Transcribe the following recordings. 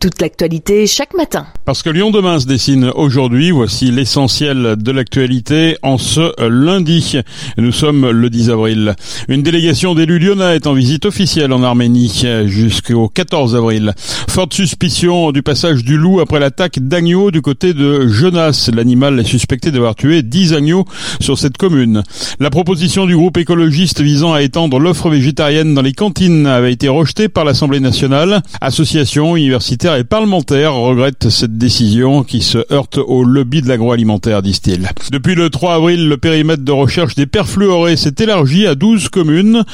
toute l'actualité chaque matin. Parce que Lyon demain se dessine aujourd'hui, voici l'essentiel de l'actualité en ce lundi. Nous sommes le 10 avril. Une délégation d'élus lyonnais est en visite officielle en Arménie jusqu'au 14 avril. Forte suspicion du passage du loup après l'attaque d'agneaux du côté de Jonas. L'animal est suspecté d'avoir tué 10 agneaux sur cette commune. La proposition du groupe écologiste visant à étendre l'offre végétarienne dans les cantines avait été rejetée par l'Assemblée nationale. Association et parlementaires regrettent cette décision qui se heurte au lobby de l'agroalimentaire, disent-ils. Depuis le 3 avril, le périmètre de recherche des perfluorés s'est élargi à 12 communes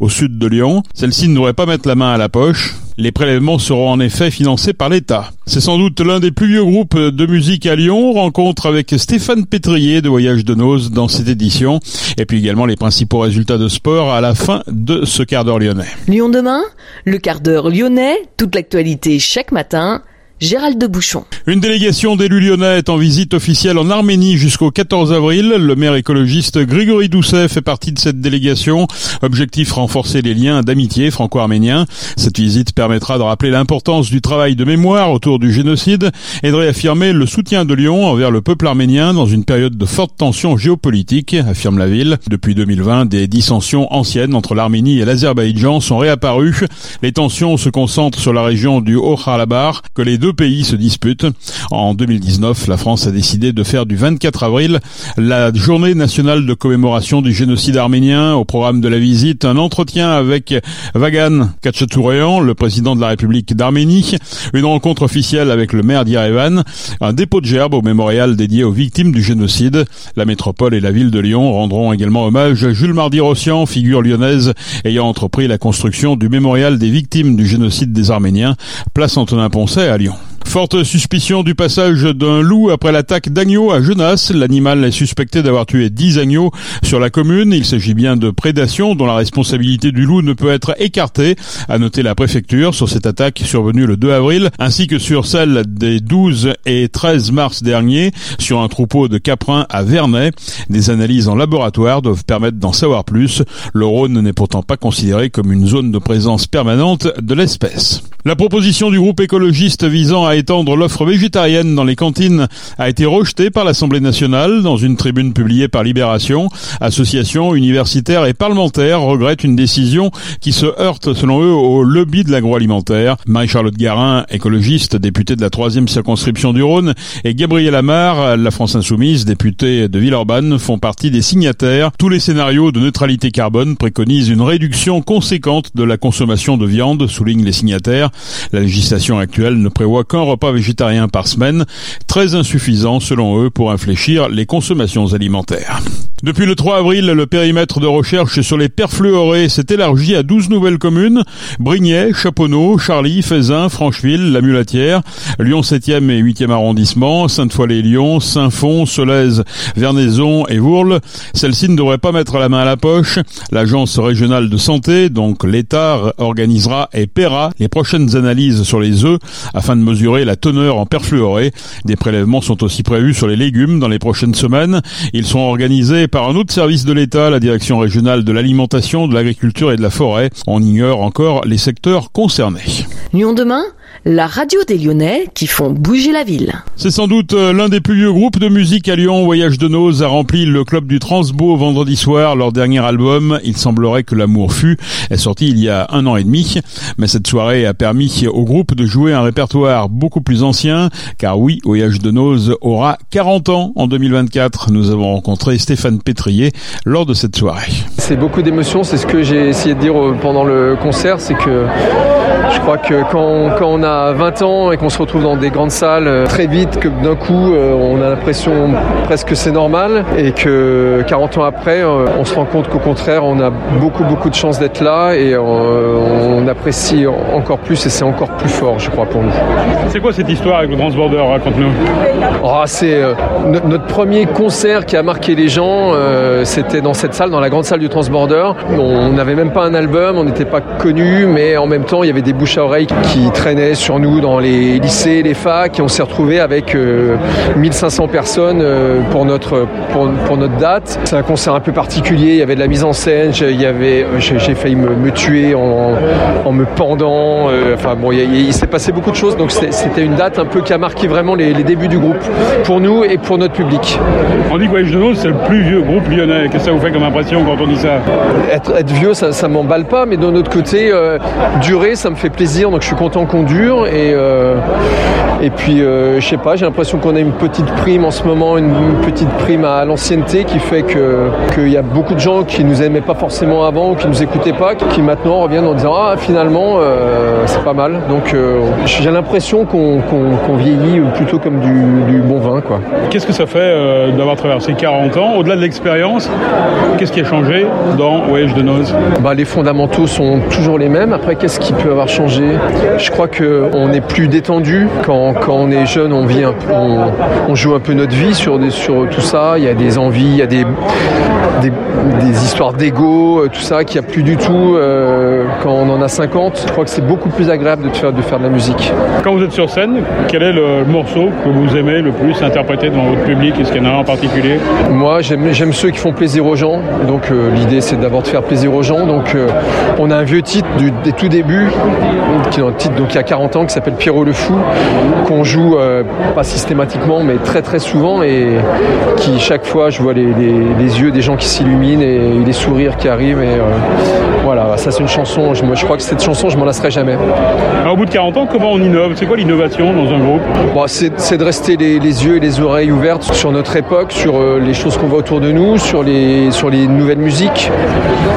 au sud de Lyon. Celle-ci ne devrait pas mettre la main à la poche. Les prélèvements seront en effet financés par l'État. C'est sans doute l'un des plus vieux groupes de musique à Lyon. Rencontre avec Stéphane Pétrier de Voyage de Nose dans cette édition. Et puis également les principaux résultats de sport à la fin de ce quart d'heure lyonnais. Lyon demain, le quart d'heure lyonnais, toute l'actualité chaque matin Gérald de Bouchon. Une délégation d'élus lyonnais est en visite officielle en Arménie jusqu'au 14 avril. Le maire écologiste Grégory Doucet fait partie de cette délégation. Objectif renforcer les liens d'amitié franco-arméniens. Cette visite permettra de rappeler l'importance du travail de mémoire autour du génocide et de réaffirmer le soutien de Lyon envers le peuple arménien dans une période de forte tension géopolitique, affirme la ville. Depuis 2020, des dissensions anciennes entre l'Arménie et l'Azerbaïdjan sont réapparues. Les tensions se concentrent sur la région du Haut-Karabakh que les deux deux pays se disputent. En 2019, la France a décidé de faire du 24 avril la journée nationale de commémoration du génocide arménien. Au programme de la visite, un entretien avec Vagan Kachatouréan, le président de la République d'Arménie, une rencontre officielle avec le maire d'Irevan, un dépôt de gerbes au mémorial dédié aux victimes du génocide. La métropole et la ville de Lyon rendront également hommage à Jules Mardy-Rossian, figure lyonnaise ayant entrepris la construction du mémorial des victimes du génocide des Arméniens, place Antonin-Poncet à Lyon. Forte suspicion du passage d'un loup après l'attaque d'agneaux à Genasse. L'animal est suspecté d'avoir tué 10 agneaux sur la commune. Il s'agit bien de prédation dont la responsabilité du loup ne peut être écartée. A noter la préfecture sur cette attaque survenue le 2 avril, ainsi que sur celle des 12 et 13 mars dernier sur un troupeau de caprins à Vernet. Des analyses en laboratoire doivent permettre d'en savoir plus. Le Rhône n'est pourtant pas considéré comme une zone de présence permanente de l'espèce. La proposition du groupe écologiste visant à étendre l'offre végétarienne dans les cantines a été rejetée par l'Assemblée nationale dans une tribune publiée par Libération. Associations universitaires et parlementaires regrettent une décision qui se heurte selon eux au lobby de l'agroalimentaire. Marie-Charlotte Garin, écologiste, députée de la troisième circonscription du Rhône, et Gabriel Amar, la France Insoumise, députée de Villeurbanne, font partie des signataires. Tous les scénarios de neutralité carbone préconisent une réduction conséquente de la consommation de viande, soulignent les signataires. La législation actuelle ne prévoit qu'un repas végétarien par semaine, très insuffisant selon eux pour infléchir les consommations alimentaires. Depuis le 3 avril, le périmètre de recherche sur les perfluorés s'est élargi à 12 nouvelles communes, Brignais, Chaponneau, Charly, Faisin, Francheville, La Mulatière, Lyon 7e et 8e arrondissement, Sainte-Foy-les-Lyons, Saint-Fond, Solèze, Vernaison et Vourles. Celle-ci ne devrait pas mettre la main à la poche. L'agence régionale de santé, donc l'État, organisera et paiera les prochaines analyses sur les œufs afin de mesurer la teneur en perfluoré. Des prélèvements sont aussi prévus sur les légumes dans les prochaines semaines. Ils sont organisés par un autre service de l'État, la Direction régionale de l'alimentation, de l'agriculture et de la forêt. On ignore encore les secteurs concernés. Lyon demain la radio des Lyonnais qui font bouger la ville. C'est sans doute euh, l'un des plus vieux groupes de musique à Lyon. Voyage de Nose a rempli le club du Transbo vendredi soir. Leur dernier album, Il semblerait que l'amour fut, est sorti il y a un an et demi. Mais cette soirée a permis au groupe de jouer un répertoire beaucoup plus ancien. Car oui, Voyage de Nose aura 40 ans en 2024. Nous avons rencontré Stéphane Pétrier lors de cette soirée. C'est beaucoup d'émotions. C'est ce que j'ai essayé de dire euh, pendant le concert. C'est que je crois que quand, quand on a 20 ans et qu'on se retrouve dans des grandes salles euh, très vite, que d'un coup euh, on a l'impression presque que c'est normal et que 40 ans après euh, on se rend compte qu'au contraire on a beaucoup beaucoup de chance d'être là et on apprécie encore plus et c'est encore plus fort je crois pour nous. C'est quoi cette histoire avec le Transborder? Raconte-nous. Oh, c'est notre premier concert qui a marqué les gens, c'était dans cette salle, dans la grande salle du Transborder. On n'avait même pas un album, on n'était pas connus, mais en même temps, il y avait des bouches à oreille qui traînaient sur nous dans les lycées, les facs, et on s'est retrouvés avec 1500 personnes pour notre, pour, pour notre date. C'est un concert un peu particulier, il y avait de la mise en scène, il y avait, j'ai failli me, me tuer en, en, me pendant. enfin bon, il, il s'est passé beaucoup de choses, donc c'était une date un peu qui a marqué vraiment les, les débuts du groupe, pour nous et pour notre public. On dit que Voyage de Noz, c'est le plus vieux groupe lyonnais. Qu'est-ce que ça vous fait comme impression quand on dit ça? Être, être, vieux, ça, ça m'emballe pas, mais d'un autre côté, euh, durer, ça me fait plaisir, donc je suis content qu'on dure. Et, euh, et puis, euh, je sais pas, j'ai l'impression qu'on a une petite prime en ce moment, une, une petite prime à l'ancienneté qui fait qu'il y a beaucoup de gens qui nous aimaient pas forcément avant ou qui nous écoutaient pas, qui maintenant reviennent en disant Ah, finalement, euh, c'est pas mal. Donc, j'ai l'impression qu'on qu qu vieillit plutôt comme du, du bon vin. quoi. Qu'est-ce que ça fait d'avoir traversé 40 ans? Au-delà de l'expérience, qu'est-ce qui a changé dans Voyage de Noz bah, Les fondamentaux sont toujours les mêmes. Après, qu'est-ce qui peut avoir changé? Je crois qu'on est plus détendu. Quand, on est jeune, on, vit un peu, on, on, joue un peu notre vie sur, sur tout ça. Il y a des envies, il y a des, histoires d'ego, tout ça, qu'il n'y a plus du tout euh, quand on en a 50. Je crois que c'est beaucoup plus agréable de faire, de faire de la musique. Quand vous êtes sur scène, quel est le morceau que vous aimez le plus interpréter devant votre public? Est-ce qu'il y en a un en particulier? Moi, j'aime ceux qui font plaisir aux gens. Donc, euh, l'idée, c'est d'abord de faire plaisir aux gens. Donc, euh, on a un vieux titre du, des tout débuts, qui est un titre donc, il y a 40 ans, qui s'appelle Pierrot le Fou, qu'on joue euh, pas systématiquement, mais très très souvent, et qui chaque fois, je vois les, les, les yeux des gens qui s'illuminent et les sourires qui arrivent. Et voilà, ça c'est une chanson. Je, moi, je crois que cette chanson, je m'en lasserai jamais. Alors, au bout de 40 ans, comment on innove? C'est quoi l'innovation dans un groupe? Bon, C'est de rester les, les, yeux et les oreilles ouvertes sur notre époque, sur euh, les choses qu'on voit autour de nous, sur les, sur les nouvelles musiques.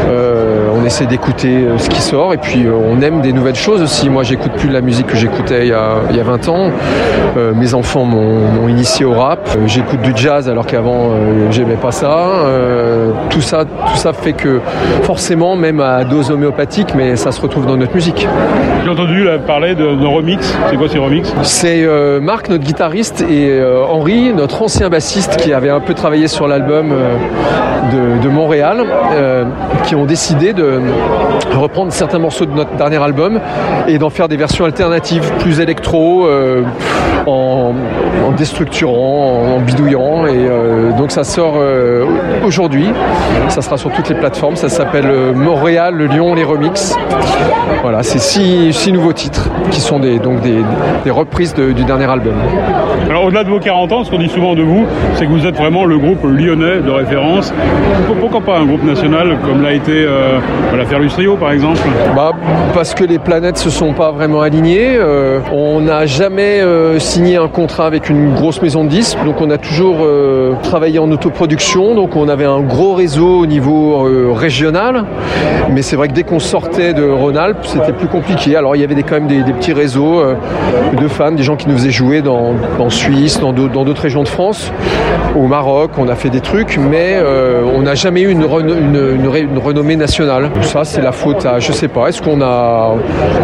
Euh, essaie d'écouter euh, ce qui sort et puis euh, on aime des nouvelles choses aussi. Moi, j'écoute plus la musique que j'écoutais il, il, y a 20 ans. Euh, mes enfants m'ont initié au rap. J'écoute du jazz alors qu'avant, j'aimais pas ça. tout ça. Tout ça fait que forcément, même à dose homéopathique, mais ça se retrouve dans notre musique. J'ai entendu là, parler de, de remix. C'est quoi ces remix? C'est Marc, notre guitariste, et Henri, notre ancien bassiste, qui avait un peu travaillé sur l'album de, de, Montréal, qui ont décidé de reprendre certains morceaux de notre dernier album et d'en faire des versions alternatives, plus électro, en, en, déstructurant, en, bidouillant. Et donc ça sort aujourd'hui. Ça sera sur toutes les plateformes. Ça s'appelle Montréal, le Lyon, les remix. Voilà, c'est six, six, nouveaux titres qui sont des, donc des, reprises du dernier album. Alors au-delà de vos 40 ans, ce qu'on dit souvent de vous, c'est que vous êtes vraiment le groupe lyonnais de référence. Pourquoi pas un groupe national comme l'a été euh, l'affaire Lustrio par exemple bah, Parce que les planètes se sont pas vraiment alignées. Euh, on n'a jamais euh, signé un contrat avec une grosse maison de disques, donc on a toujours euh, travaillé en autoproduction, donc on avait un gros réseau au niveau régional. Mais c'est vrai que dès qu'on sortait de Rhône-Alpes, c'était plus compliqué. Alors il y avait quand même des, petits réseaux de fans, des gens qui nous faisaient jouer dans, en Suisse, dans d'autres régions de France, au Maroc, on a fait des trucs, mais on n'a jamais eu une, renommée nationale. Ça, c'est la faute à, je sais pas, est-ce qu'on a,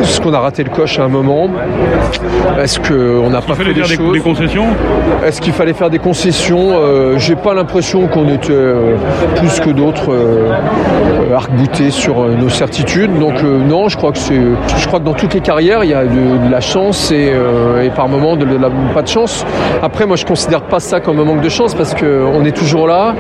est qu'on a raté le coche à un moment? Est-ce qu'on n'a pas fait des, choses? des concessions? Est-ce qu'il fallait faire des concessions? Euh, J'ai pas l'impression qu'on était euh, plus que d'autres euh, arc-boutés sur euh, nos certitudes. Donc non, je crois que c'est, je crois que dans toutes les carrières, il y a de, de la chance et, et par moments de, de la pas de chance. Après, moi, je considère pas ça comme un manque de chance parce que on est toujours là,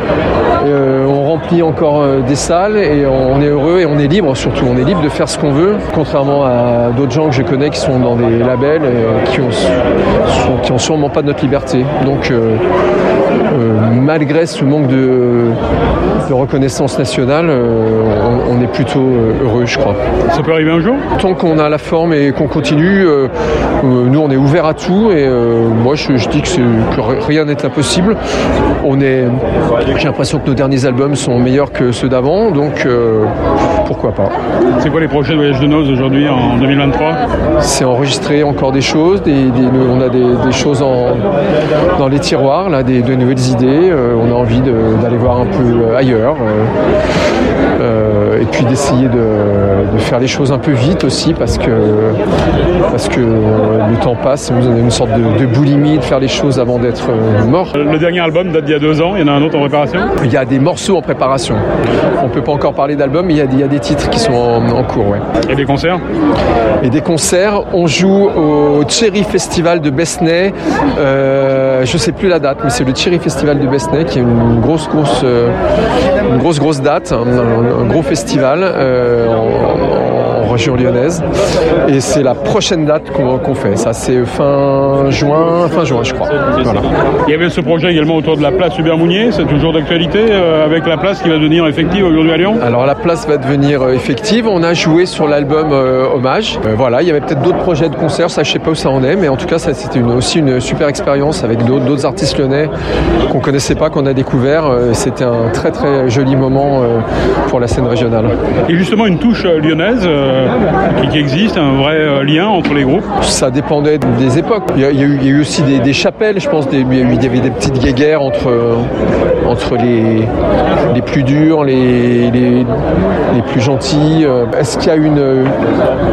on remplit encore des salles et on est heureux et on est libre surtout. On est libre de faire ce qu'on veut, contrairement à d'autres gens que je connais qui sont dans des labels qui ont, sûrement pas de notre liberté. Donc euh, malgré ce manque de, de reconnaissance nationale, on, on, est plutôt heureux, je crois. Ça peut arriver un jour? Tant qu'on a la forme et qu'on continue, nous on est ouvert à tout et moi je, je dis que, que rien n'est impossible. On est, j'ai l'impression que nos derniers albums sont meilleurs que ceux d'avant, donc euh, pourquoi pas. C'est quoi les projets voyages de noces aujourd'hui en 2023 C'est enregistrer encore des choses, des, des, on a des, des choses en, dans les tiroirs, là, des, de nouvelles idées. Euh, on a envie d'aller voir un peu ailleurs. Euh, et puis d'essayer de, faire les choses un peu vite aussi parce que, parce que le temps passe, vous avez une sorte de, boulimie de faire les choses avant d'être mort. Le dernier album date d'il y a deux ans, il y en a un autre en préparation? Il y a des morceaux en préparation. On ne peut pas encore parler d'album, mais il y, a, des titres qui sont en, cours. Ouais. Et des concerts? Et des concerts, on joue au Cherry Festival de Besnay. Euh, je ne sais plus la date, mais c'est le Cherry Festival de Besnay qui est une grosse, grosse, euh, grosse, date, un, gros festival euh, région lyonnaise. Et c'est la prochaine date qu'on fait. Ça, c'est fin juin, fin juin, je crois. Il y avait ce projet également autour de la place Hubert Mounier. C'est toujours d'actualité avec la place qui va devenir effective aujourd'hui à Lyon? Alors la place va devenir effective. On a joué sur l'album Hommage. voilà, il y avait peut-être d'autres projets de concerts. Ça, je sais pas où ça en est, mais en tout cas, c'était aussi une super expérience avec d'autres artistes lyonnais qu'on connaissait pas, qu'on a découvert. Euh, c'était un très très joli moment euh, pour la scène régionale. Et justement une touche euh, lyonnaise qui, existe, un vrai lien entre les groupes Ça dépendait des époques. Il y a, eu, aussi des, chapelles, je pense. il, y avait des petites guéguerres entre, entre les, les plus durs, les, les, plus gentils. Est-ce qu'il y a une,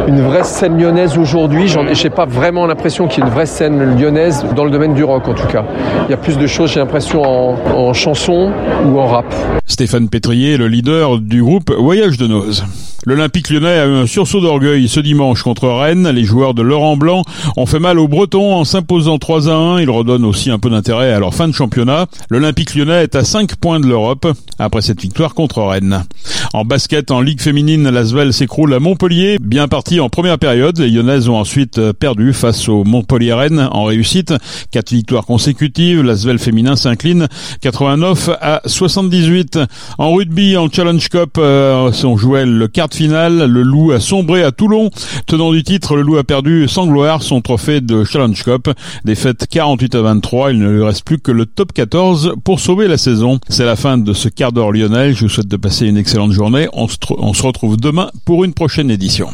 une vraie scène lyonnaise aujourd'hui? Je n'ai pas vraiment l'impression qu'il y ait une vraie scène lyonnaise dans le domaine du rock en tout cas. Il y a plus de choses, j'ai l'impression, en, en chanson ou en rap. Stéphane Pétrier, le leader du groupe Voyage de Noz. L'Olympique lyonnais a eu un sursaut d'orgueil ce dimanche contre Rennes. Les joueurs de Laurent Blanc ont fait mal aux Bretons en s'imposant 3 à 1. Ils redonnent aussi un peu d'intérêt à leur fin de championnat. L'Olympique lyonnais est à 5 points de l'Europe après cette victoire contre Rennes. En basket, en Ligue féminine, l'Asvel s'écroule à Montpellier. Bien parti en première période, les Lyonnaises ont ensuite perdu face au Montpellier Rennes en réussite. Quatre victoires consécutives. L'Asvel féminin s'incline 89 à 78. En rugby, en Challenge Cup, euh, on jouait le quart finale, le Loup a sombré à Toulon. Tenant du titre, le Loup a perdu sans gloire son trophée de Challenge Cup. Défaite 48 à 23, il ne lui reste plus que le top 14 pour sauver la saison. C'est la fin de ce quart d'heure lyonnais. Je vous souhaite de passer une excellente journée. On se, on se retrouve demain pour une prochaine édition.